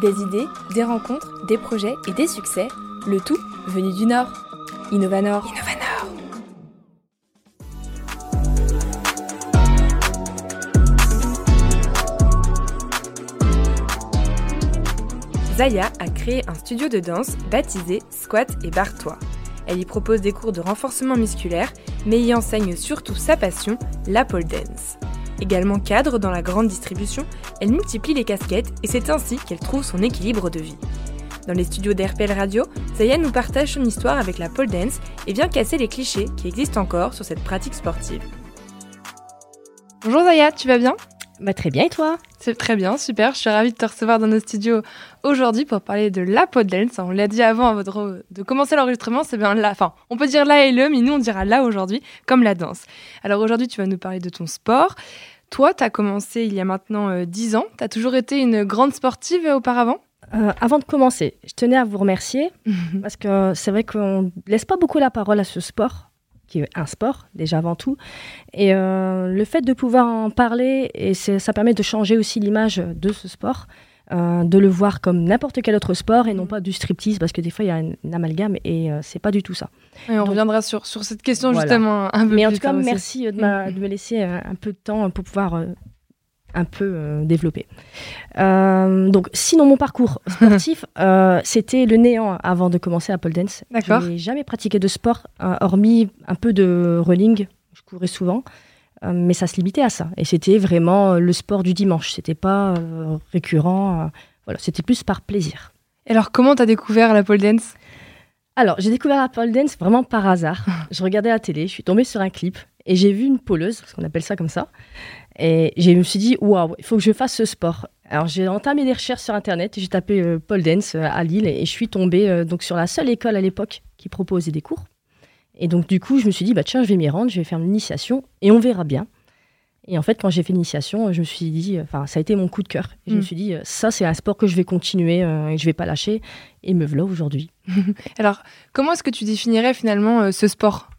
Des idées, des rencontres, des projets et des succès, le tout venu du Nord. Innovanor. Innovanor. Zaya a créé un studio de danse baptisé Squat et Barre-toi. Elle y propose des cours de renforcement musculaire, mais y enseigne surtout sa passion, la pole dance. Également cadre dans la grande distribution, elle multiplie les casquettes et c'est ainsi qu'elle trouve son équilibre de vie. Dans les studios d'RPL Radio, Zaya nous partage son histoire avec la pole dance et vient casser les clichés qui existent encore sur cette pratique sportive. Bonjour Zaya, tu vas bien? Bah, Très bien et toi? C'est très bien, super. Je suis ravie de te recevoir dans nos studios aujourd'hui pour parler de la dance. On l'a dit avant de commencer l'enregistrement, c'est bien là. Enfin, on peut dire là et le, mais nous on dira là aujourd'hui, comme la danse. Alors aujourd'hui, tu vas nous parler de ton sport. Toi, tu as commencé il y a maintenant 10 euh, ans. Tu as toujours été une grande sportive auparavant? Euh, avant de commencer, je tenais à vous remercier parce que c'est vrai qu'on ne laisse pas beaucoup la parole à ce sport, qui est un sport déjà avant tout. Et euh, le fait de pouvoir en parler, et ça permet de changer aussi l'image de ce sport. Euh, de le voir comme n'importe quel autre sport et non pas du striptease parce que des fois il y a un, amalgame et c'est pas du tout ça. Et on reviendra sur, sur cette question justement un peu Mais en tout cas, merci de, de, me laisser un, peu de temps pour pouvoir un peu euh, développé. Euh, donc, sinon, mon parcours sportif, euh, c'était le néant avant de commencer à pole dance. D'accord. Je n'ai jamais pratiqué de sport, hormis un peu de running. Je courais souvent, mais ça se limitait à ça. Et c'était vraiment le sport du dimanche. C'était pas récurrent. voilà, c'était plus par plaisir. Et alors, comment tu as découvert la pole dance? Alors, j'ai découvert la pole dance vraiment par hasard. je regardais la télé, je suis tombée sur un clip et j'ai vu une poleuse, parce qu'on appelle ça comme ça. Et je me suis dit, waouh, il faut que je fasse ce sport. Alors j'ai entamé des recherches sur Internet, j'ai tapé euh, pole dance euh, à Lille et je suis tombée euh, donc sur la seule école à l'époque qui proposait des cours. Et donc du coup, je me suis dit, bah tiens, je vais m'y rendre, je vais faire l'initiation et on verra bien. Et en fait, quand j'ai fait l'initiation, je me suis dit, enfin, ça a été mon coup de cœur. je me mm. suis dit, ça, c'est un sport que je vais continuer et je vais pas lâcher. Et me voilà aujourd'hui. Alors, comment est-ce que tu définirais finalement ce sport?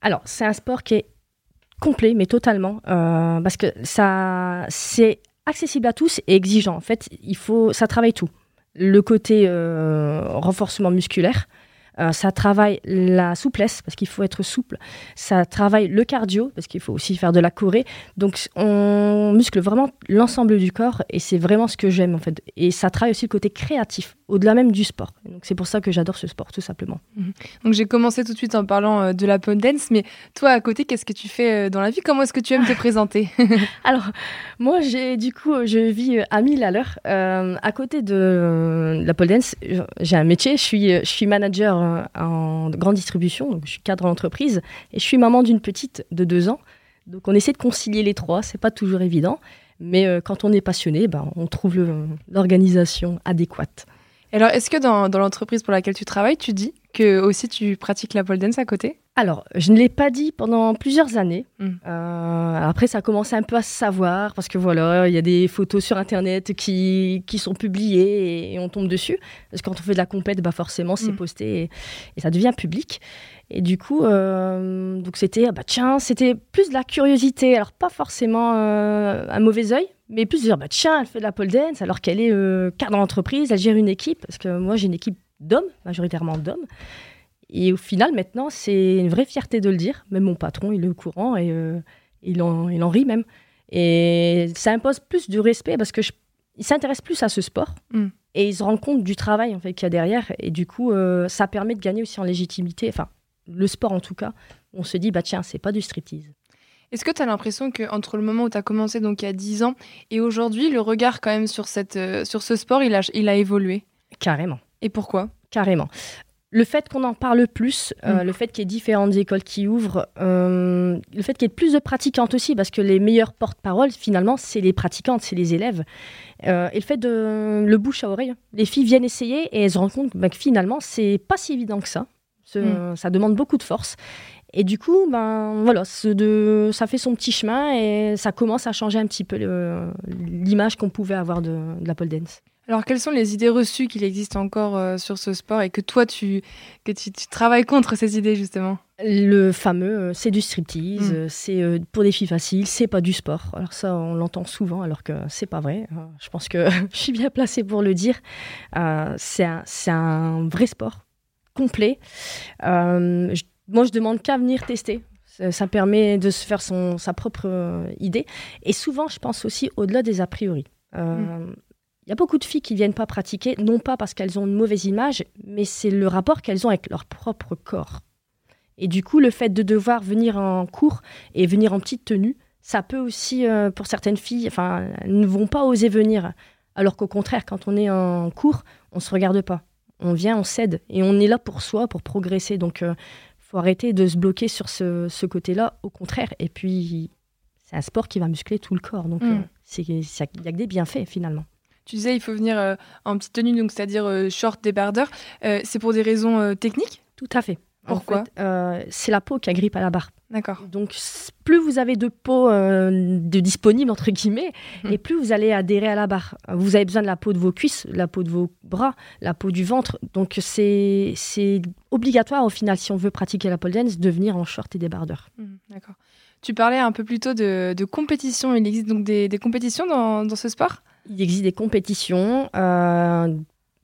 Alors, c'est un sport qui est complet, mais totalement, euh, parce que ça, c'est accessible à tous et exigeant. En fait, il faut, ça travaille tout. Le côté euh, renforcement musculaire, euh, ça travaille la souplesse, parce qu'il faut être souple. Ça travaille le cardio, parce qu'il faut aussi faire de la corée. Donc, on muscle vraiment l'ensemble du corps, et c'est vraiment ce que j'aime, en fait. Et ça travaille aussi le côté créatif, au-delà même du sport. Donc, c'est pour ça que j'adore ce sport, tout simplement. Mhm. Donc, j'ai commencé tout de suite en parlant euh, de la pole dance, mais toi, à côté, qu'est-ce que tu fais euh, dans la vie? Comment est-ce que tu aimes te présenter? Alors, moi, j'ai du coup, je vis à 1000 à l'heure. à côté de la pole dance, j'ai un métier, je suis, je suis manager euh, en grande distribution, donc je suis cadre d'entreprise, et je suis maman d'une petite de deux ans. Donc on essaie de concilier les trois, c'est pas toujours évident, mais euh, quand on est passionné, ben, on trouve l'organisation adéquate. Alors, est-ce que dans, dans l'entreprise pour laquelle tu travailles, tu dis que aussi tu pratiques la pole dance à côté? Alors, je ne l'ai pas dit pendant plusieurs années. Hmm. Euh, après, ça a commencé un peu à se savoir parce que voilà, il y a des photos sur Internet qui, qui sont publiées et, on tombe dessus. Parce que quand on fait de la compète, bah forcément, c'est hmm. posté et, ça devient public. Et du coup, euh, donc c'était, ah bah tiens, c'était plus de la curiosité. Alors, pas forcément euh, un mauvais œil, mais plus de dire, bah tiens, elle fait de la pole dance alors qu'elle est cadre d'entreprise, elle gère une équipe. Parce que moi, j'ai une équipe d'hommes, majoritairement d'hommes. Et au final, maintenant, c'est une vraie fierté de le dire. Même mon patron, il est au courant et euh, il, en, il en rit même. Et ça impose plus du respect parce que il s'intéresse plus à ce sport mm. et il se rend compte du travail en fait qu'il y a derrière. Et du coup, euh, ça permet de gagner aussi en légitimité. Enfin, le sport en tout cas, on se dit bah tiens, c'est pas du striptease. Est-ce que tu as l'impression qu'entre le moment où tu as commencé, donc il y a 10 ans, et aujourd'hui, le regard quand même sur, cette, euh, sur ce sport, il a, il a évolué? Carrément. Et pourquoi? Carrément le fait qu'on en parle plus, euh, mm. le fait qu'il y ait différentes écoles qui ouvrent, euh, le fait qu'il y ait plus de pratiquantes aussi, parce que les meilleurs porte-parole, finalement, c'est les pratiquantes, c'est les élèves. Euh, et le fait de le bouche à oreille, les filles viennent essayer et elles se rendent compte bah, que finalement, c'est pas si évident que ça. Mm. Ça demande beaucoup de force. Et du coup, ben voilà, de, ça fait son petit chemin et ça commence à changer un petit peu l'image qu'on pouvait avoir de, de, la pole dance. Alors, quelles sont les idées reçues qu'il existe encore euh, sur ce sport et que toi, tu, que tu, travailles contre ces idées, justement? Le fameux, euh, c'est du striptease, mm. c'est pour des filles faciles, c'est pas du sport. Alors ça, on l'entend souvent, alors que c'est pas vrai. Je pense que je suis bien placée pour le dire. c'est un, un, vrai sport complet. moi, je demande qu'à venir tester. Ça, permet de se faire son, sa propre idée. Et souvent, je pense aussi au-delà des a priori. Mm. Il y a beaucoup de filles qui viennent pas pratiquer, non pas parce qu'elles ont une mauvaise image, mais c'est le rapport qu'elles ont avec leur propre corps. Et du coup, le fait de devoir venir en cours et venir en petite tenue, ça peut aussi, euh, pour certaines filles, enfin, elles ne vont pas oser venir. Alors qu'au contraire, quand on est en cours, on se regarde pas. On vient, on cède. Et on est là pour soi, pour progresser. Donc, il euh, faut arrêter de se bloquer sur ce, côté-là. Au contraire. Et puis, c'est un sport qui va muscler tout le corps. Donc, mm. euh, il n'y a que des bienfaits, finalement. Tu disais, il faut venir euh, en petite tenue, donc c'est-à-dire euh, short débardeur. Euh, c'est pour des raisons techniques? Tout à fait. Pourquoi? C'est la peau qui agrippe à la barre. D'accord. Donc, plus vous avez de peau de disponible, entre guillemets, mhm. et plus vous allez adhérer à la barre. Vous avez besoin de la peau de vos cuisses, la peau de vos bras, la peau du ventre. Donc, c'est obligatoire, au final, si on veut pratiquer la pole dance, de venir en short et débardeur. Mhm, d'accord. Tu parlais un peu plus tôt de, de compétition. Il existe donc des, des compétitions dans, dans ce sport? Il existe des compétitions euh,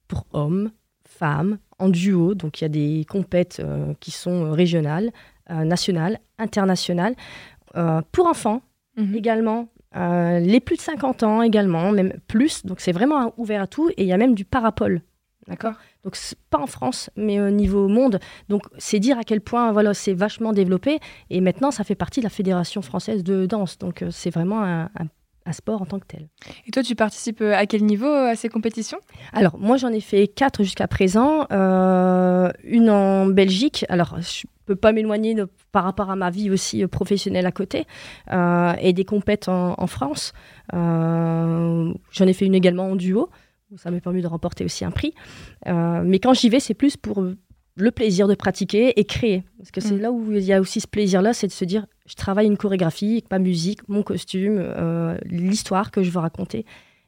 pour hommes, femmes, en duo. Donc il y a des compètes euh, qui sont régionales, euh, nationales, internationales. pour enfants mhm. également. les plus de 50 ans également, même plus. Donc c'est vraiment ouvert à tout. Et il y a même du parapole. D'accord Donc pas en France, mais au niveau monde. Donc c'est dire à quel point voilà, c'est vachement développé. Et maintenant, ça fait partie de la Fédération française de danse. Donc c'est vraiment un, un sport en tant que tel. Et toi, tu participes euh, à quel niveau euh, à ces compétitions? Alors, moi, j'en ai fait quatre jusqu'à présent. Euh, une en Belgique. Alors, je peux pas m'éloigner par rapport à ma vie aussi professionnelle à côté. et des compètes en, France. j'en ai fait une également en duo. Ça m'a permis de remporter aussi un prix. mais quand j'y vais, c'est plus pour le plaisir de pratiquer et créer. Parce que c'est mm. là où il y a aussi ce plaisir-là, c'est de se dire, je travaille une chorégraphie, ma musique, mon costume, euh, l'histoire que je veux raconter.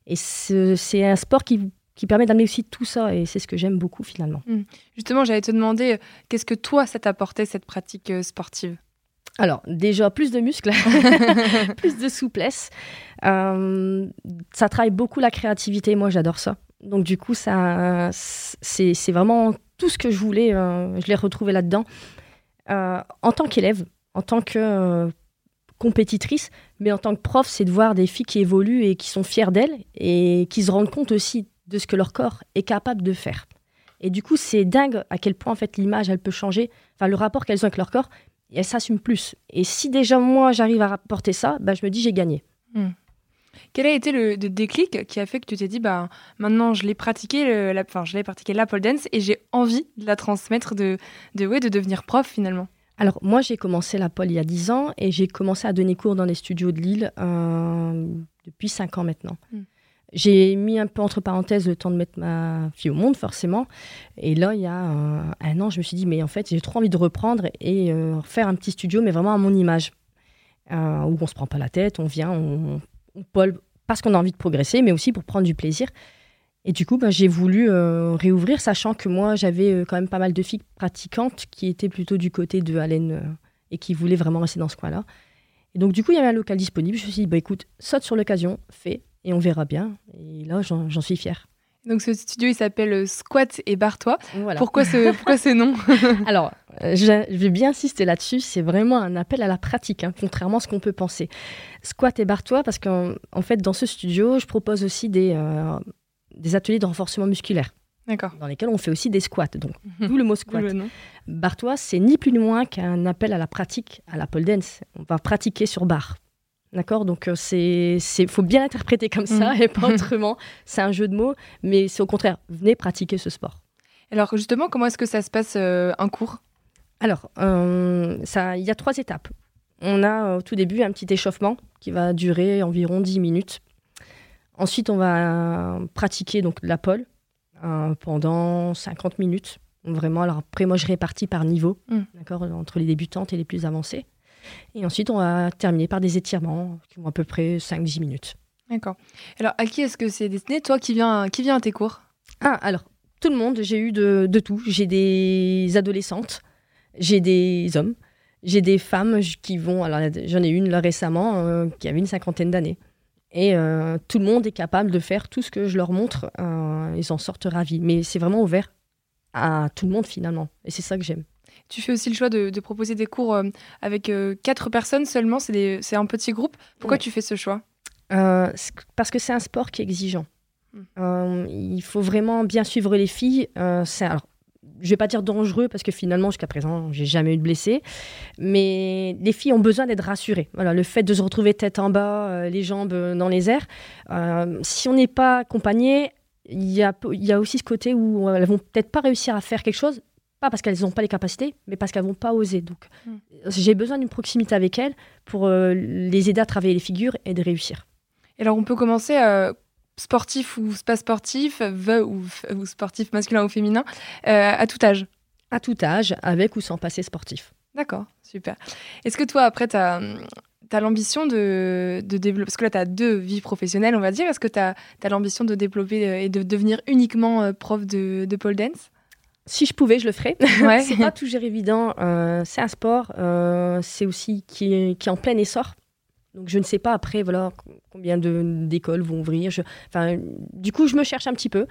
Et c'est un sport qui, qui permet d'amener aussi tout ça, et c'est ce que j'aime beaucoup finalement. Mm. Justement, j'allais te demander, qu'est-ce que toi, ça t'apportait, cette pratique euh, sportive? Alors, déjà, plus de muscles, plus de souplesse. Euh, ça travaille beaucoup la créativité. Moi, j'adore ça. Donc, du coup, ça, c'est vraiment tout ce que je voulais, euh, je l'ai retrouvé là-dedans. Euh, en tant qu'élève, en tant que euh, compétitrice, mais en tant que prof, c'est de voir des filles qui évoluent et qui sont fières d'elles et qui se rendent compte aussi de ce que leur corps est capable de faire. Et du coup, c'est dingue à quel point en fait l'image elle peut changer, enfin le rapport qu'elles ont avec leur corps, et elles s'assument plus. Et si déjà moi j'arrive à rapporter ça, bah, je me dis j'ai gagné. Hmm. Quel a été le, déclic qui a fait que tu t'es dit, bah, maintenant je l'ai pratiqué, la, enfin, je l'ai pratiqué la pole dance et j'ai envie de la transmettre, de, de, ouais, de devenir prof finalement? Alors moi j'ai commencé la pole il y a 10 ans et j'ai commencé à donner cours dans les studios de Lille euh, depuis 5 ans maintenant. Hmm. J'ai mis un peu entre parenthèses le temps de mettre ma fille au monde, forcément. Et là, il y a un, an, je me suis dit, mais en fait, j'ai trop envie de reprendre et euh, faire un petit studio, mais vraiment à mon image. Euh, où on se prend pas la tête, on vient, on, Paul, parce qu'on a envie de progresser, mais aussi pour prendre du plaisir. Et du coup, bah, j'ai voulu euh, réouvrir, sachant que moi, j'avais euh, quand même pas mal de filles pratiquantes qui étaient plutôt du côté de Allen euh, et qui voulaient vraiment rester dans ce coin-là. Et donc, du coup, il y avait un local disponible. Je me suis dit, bah, écoute, saute sur l'occasion, fais, et on verra bien. Et là, j'en suis fière. Donc ce studio, il s'appelle Squat et Bartois. Pourquoi, ce, pourquoi ce nom? Alors, je, vais bien insister là-dessus. C'est vraiment un appel à la pratique, hein, contrairement à ce qu'on peut penser. Squat et Bartois, parce qu'en en fait, dans ce studio, je propose aussi des, euh, des ateliers de renforcement musculaire. D'accord. Dans lesquels on fait aussi des squats. Donc, d'où le mot squat. Bartois, c'est ni plus ni moins qu'un appel à la pratique, à la pole dance. On va pratiquer sur barre. D'accord? Donc, il euh, c'est, faut bien interpréter comme ça mm. et pas autrement. C'est un jeu de mots, mais c'est au contraire, venez pratiquer ce sport. Alors, justement, comment est-ce que ça se passe euh, un cours? Alors, euh, il y a trois étapes. On a au tout début un petit échauffement qui va durer environ 10 minutes. Ensuite, on va pratiquer donc la pole pendant 50 minutes. Vraiment, alors après, moi, je répartis par niveau, mm. d'accord, entre les débutantes et les plus avancées. Et ensuite, on va terminer par des étirements qui vont à peu près 5-10 minutes. D'accord. Alors, à qui est-ce que c'est destiné? Toi qui viens, qui vient à tes cours? Ah, alors, tout le monde, j'ai eu de, de tout. J'ai des adolescentes, j'ai des hommes, j'ai des femmes qui vont. Alors, j'en ai une là récemment euh, qui avait une cinquantaine d'années. Et euh, tout le monde est capable de faire tout ce que je leur montre. Euh, ils en sortent ravis. Mais c'est vraiment ouvert à tout le monde finalement. Et c'est ça que j'aime. Tu fais aussi le choix de, proposer des cours avec quatre personnes seulement. C'est un petit groupe. Pourquoi tu fais ce choix? Parce que c'est un sport qui est exigeant. Hmm. il faut vraiment bien suivre les filles. c'est alors je vais pas dire dangereux parce que finalement jusqu'à présent j'ai jamais eu de blessés mais les filles ont besoin d'être rassurées. Voilà le fait de se retrouver tête en bas euh, les jambes dans les airs euh, si on n'est pas accompagné il y a, y a aussi ce côté où elles vont peut-être pas réussir à faire quelque chose pas parce qu'elles n'ont pas les capacités mais parce qu'elles vont pas oser. Donc hmm. j'ai besoin d'une proximité avec elles pour euh, les aider à travailler les figures et de réussir. Alors on peut commencer sportif ou pas sportif, ou, ou sportif masculin ou féminin, euh, à tout âge À tout âge, avec ou sans passé sportif. D'accord, super. Est-ce que toi, après, tu as, l'ambition de, de, développer, parce que là, tu as deux vies professionnelles, on va dire, est-ce que tu as, l'ambition de développer euh, et de devenir uniquement euh, prof de, de pole dance? Si je pouvais, je le ferais. Ouais. c'est pas toujours évident. c'est un sport, c'est aussi qui qui est en plein essor. Donc je ne sais pas après voilà combien d'écoles vont ouvrir. enfin, du coup, je me cherche un petit peu.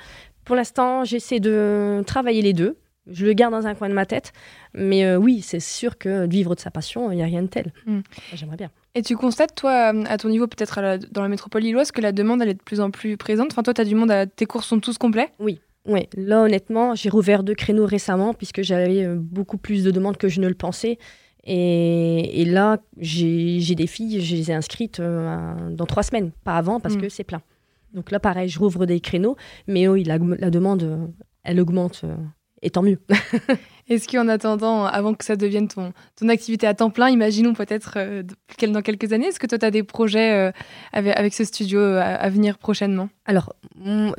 Pour l'instant, j'essaie de travailler les deux. Je le garde dans un coin de ma tête. Mais euh, oui, c'est sûr que vivre de sa passion, il n'y a rien de tel. Hmm. J'aimerais bien. Et tu constates, toi, à ton niveau, peut-être dans la métropole lilloise, que la demande, elle est de plus en plus présente Enfin, toi, tu as du monde, à... tes cours sont tous complets Oui. Oui, là honnêtement, j'ai rouvert deux créneaux récemment puisque j'avais euh, beaucoup plus de demandes que je ne le pensais. Et, là, j'ai des filles, je les ai inscrites euh, dans trois semaines, pas avant parce mm. que c'est plein. Donc là, pareil, je rouvre des créneaux, mais oui, la, demande, elle augmente, euh, et tant mieux. Est-ce qu'en attendant, avant que ça devienne ton, ton activité à temps plein, imaginons peut-être euh, dans quelques années, est-ce que toi, tu as des projets avec, ce studio à, venir prochainement? Alors,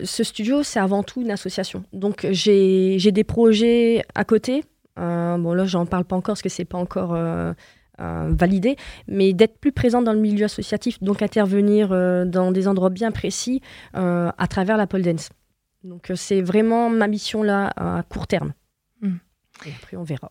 ce studio, c'est avant tout une association. Donc, j'ai des projets à côté euh, bon, là, j'en parle pas encore parce que c'est pas encore euh, euh, validé, mais d'être plus présente dans le milieu associatif, donc intervenir dans des endroits bien précis à travers la pole dance. Donc, c'est vraiment ma mission là à court terme. Hmm. Et après, on verra.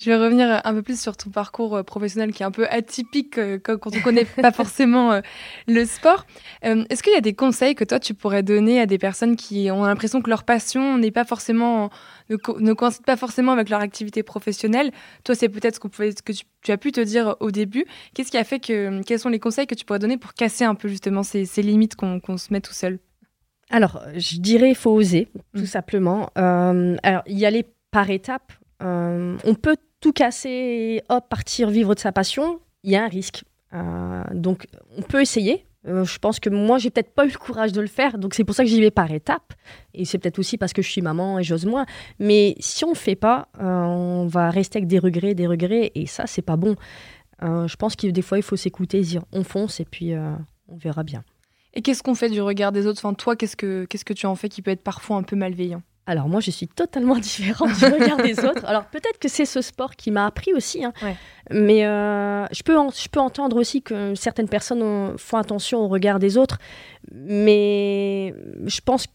Je vais revenir un peu plus sur ton parcours euh, professionnel qui est un peu atypique euh, quand on ne connaît pas forcément euh, le sport. Est-ce qu'il y a des conseils que toi tu pourrais donner à des personnes qui ont l'impression que leur passion n'est pas forcément ne, coïncide pas forcément avec leur activité professionnelle? Toi, c'est peut-être ce, que tu, as pu te dire au début. Qu'est-ce qui a fait que quels sont les conseils que tu pourrais donner pour casser un peu justement ces, limites qu'on se met tout seul? Alors, je dirais il faut oser, tout mmh. simplement. alors, y aller par étapes. on peut tout casser hop, partir vivre de sa passion, il y a un risque. Euh, donc, on peut essayer. Euh, je pense que moi, j'ai peut-être pas eu le courage de le faire, donc c'est pour ça que j'y vais par étapes. Et c'est peut-être aussi parce que je suis maman et j'ose moins. Mais si on ne fait pas, euh, on va rester avec des regrets, des regrets, et ça, c'est pas bon. je pense que des fois, il faut s'écouter, dire on fonce, et puis on verra bien. Et qu'est-ce qu'on fait du regard des autres? Enfin, Toi, qu'est-ce que, qu'est-ce que tu en fais qui peut être parfois un peu malveillant? Alors moi, je suis totalement différente du regard des autres. Alors peut-être que c'est ce sport qui m'a appris aussi, hein. mais euh, je, peux je peux entendre aussi que certaines personnes font attention au regard des autres, mais je pense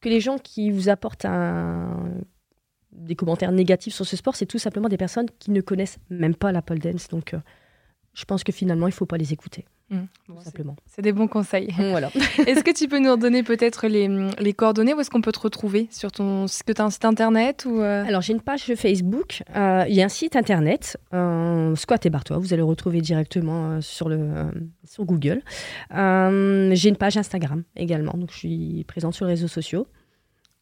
que les gens qui vous apportent des commentaires négatifs sur ce sport, c'est tout simplement des personnes qui ne connaissent même pas la pole dance. Donc euh, je pense que finalement, il ne faut pas les écouter. Mmh. simplement. C'est des bons conseils. Voilà. est-ce que tu peux nous redonner peut-être les, les, coordonnées Où est-ce qu'on peut te retrouver Sur ton Est-ce que tu as un site internet ou euh? Alors, j'ai une page Facebook. Euh, il y a un site internet, euh, Squat et Bartois. Vous allez le retrouver directement euh, sur, le, sur Google. j'ai une page Instagram également. Donc, je suis présente sur les réseaux sociaux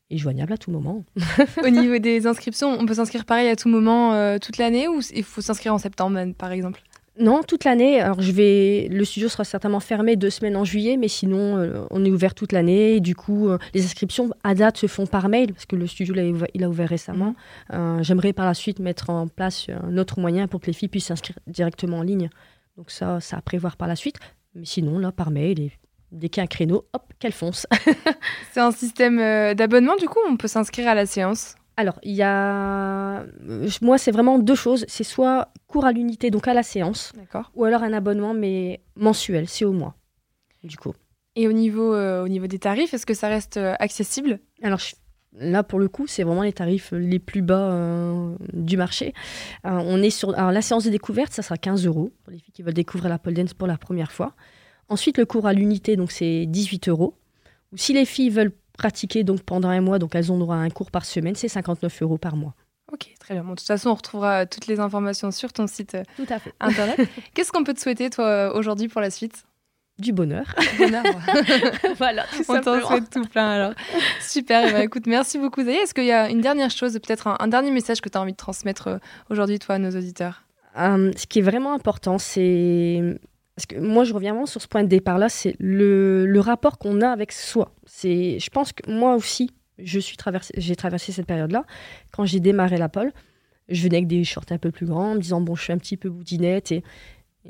et joignable à tout moment. Au niveau des inscriptions, on peut s'inscrire pareil à tout moment toute l'année ou il faut s'inscrire en septembre, par exemple? Non, toute l'année. Alors, je vais. Le studio sera certainement fermé deux semaines en juillet, mais sinon, euh, on est ouvert toute l'année. du coup, euh, les inscriptions à date se font par mail parce que le studio il a ouvert récemment. Euh, j'aimerais par la suite mettre en place un autre moyen pour que les filles puissent s'inscrire directement en ligne. Donc ça, ça à prévoir par la suite. Mais sinon, là, par mail dès qu'il y a un créneau, hop, qu'elle fonce. C'est un système d'abonnement, du coup, on peut s'inscrire à la séance? Alors, il y a. Moi, c'est vraiment deux choses. C'est soit cours à l'unité, donc à la séance, ou alors un abonnement, mais mensuel, c'est au mois, du coup. Et au niveau, au niveau des tarifs, est-ce que ça reste accessible? Alors, Là, pour le coup, c'est vraiment les tarifs les plus bas euh, du marché. Euh, on est sur, alors, la séance de découverte, ça sera 15 euros pour les filles qui veulent découvrir la pole dance pour la première fois. Ensuite, le cours à l'unité, donc c'est 18 euros. Ou si les filles veulent pratiquer donc pendant un mois, donc elles ont droit à un cours par semaine, c'est 59 euros par mois. Ok, très bien. de toute façon, on retrouvera toutes les informations sur ton site euh, Tout à fait. internet. Qu'est-ce qu'on peut te souhaiter, toi, aujourd'hui pour la suite? Du bonheur. bonheur. voilà, tout On t'en souhaite tout plein alors. Super, eh ben, écoute, merci beaucoup Zaya. Est-ce qu'il y a une dernière chose, peut-être un, dernier message que tu as envie de transmettre euh, aujourd'hui, toi, à nos auditeurs? Euh, Ce qui est vraiment important, c'est. Moi, je reviens vraiment sur ce point de départ-là, c'est le, rapport qu'on a avec soi. C'est, je pense que moi aussi, je suis traversé, j'ai traversé cette période-là. Quand j'ai démarré la pole, je venais avec des shorts un peu plus grands, en me disant bon, je suis un petit peu boudinette et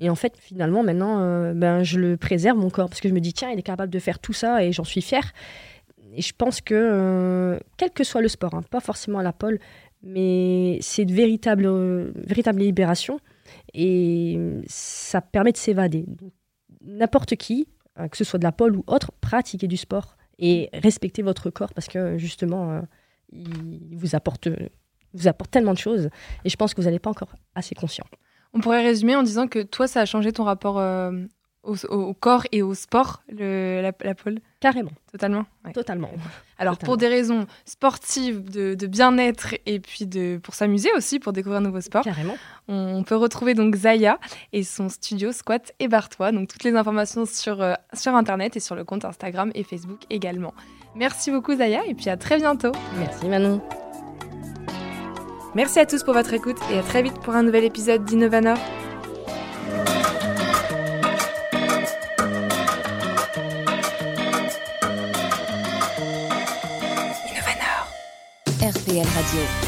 et en fait, finalement, maintenant, euh, ben, je le préserve, mon corps, parce que je me dis, tiens, il est capable de faire tout ça et j'en suis fière. Et je pense que, euh, quel que soit le sport, hein, pas forcément la pole, mais c'est de véritable, euh, véritable libération et ça permet de s'évader. N'importe qui, que ce soit de la pole ou autre, pratiquez du sport et respectez votre corps parce que justement, il vous apporte, vous apporte tellement de choses et je pense que vous n'êtes pas encore assez conscient. On pourrait résumer en disant que toi, ça a changé ton rapport euh, au, corps et au sport, le, la, pole Carrément. Totalement Totalement. Alors, pour des raisons sportives, de, bien-être et puis de, pour s'amuser aussi, pour découvrir un nouveau sport. Carrément. On, peut retrouver donc Zaya et son studio Squat et Bartois. Donc, toutes les informations sur, euh, sur Internet et sur le compte Instagram et Facebook également. Merci beaucoup, Zaya, et puis à très bientôt. Merci, Manon. Merci à tous pour votre écoute et à très vite pour un nouvel épisode d'Innovanor. RPL Radio.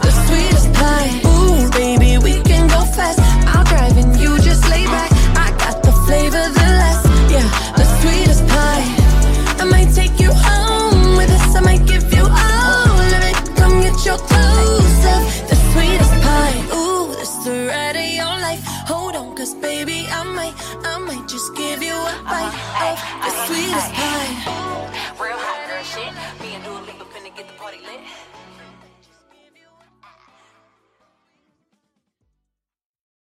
goodbye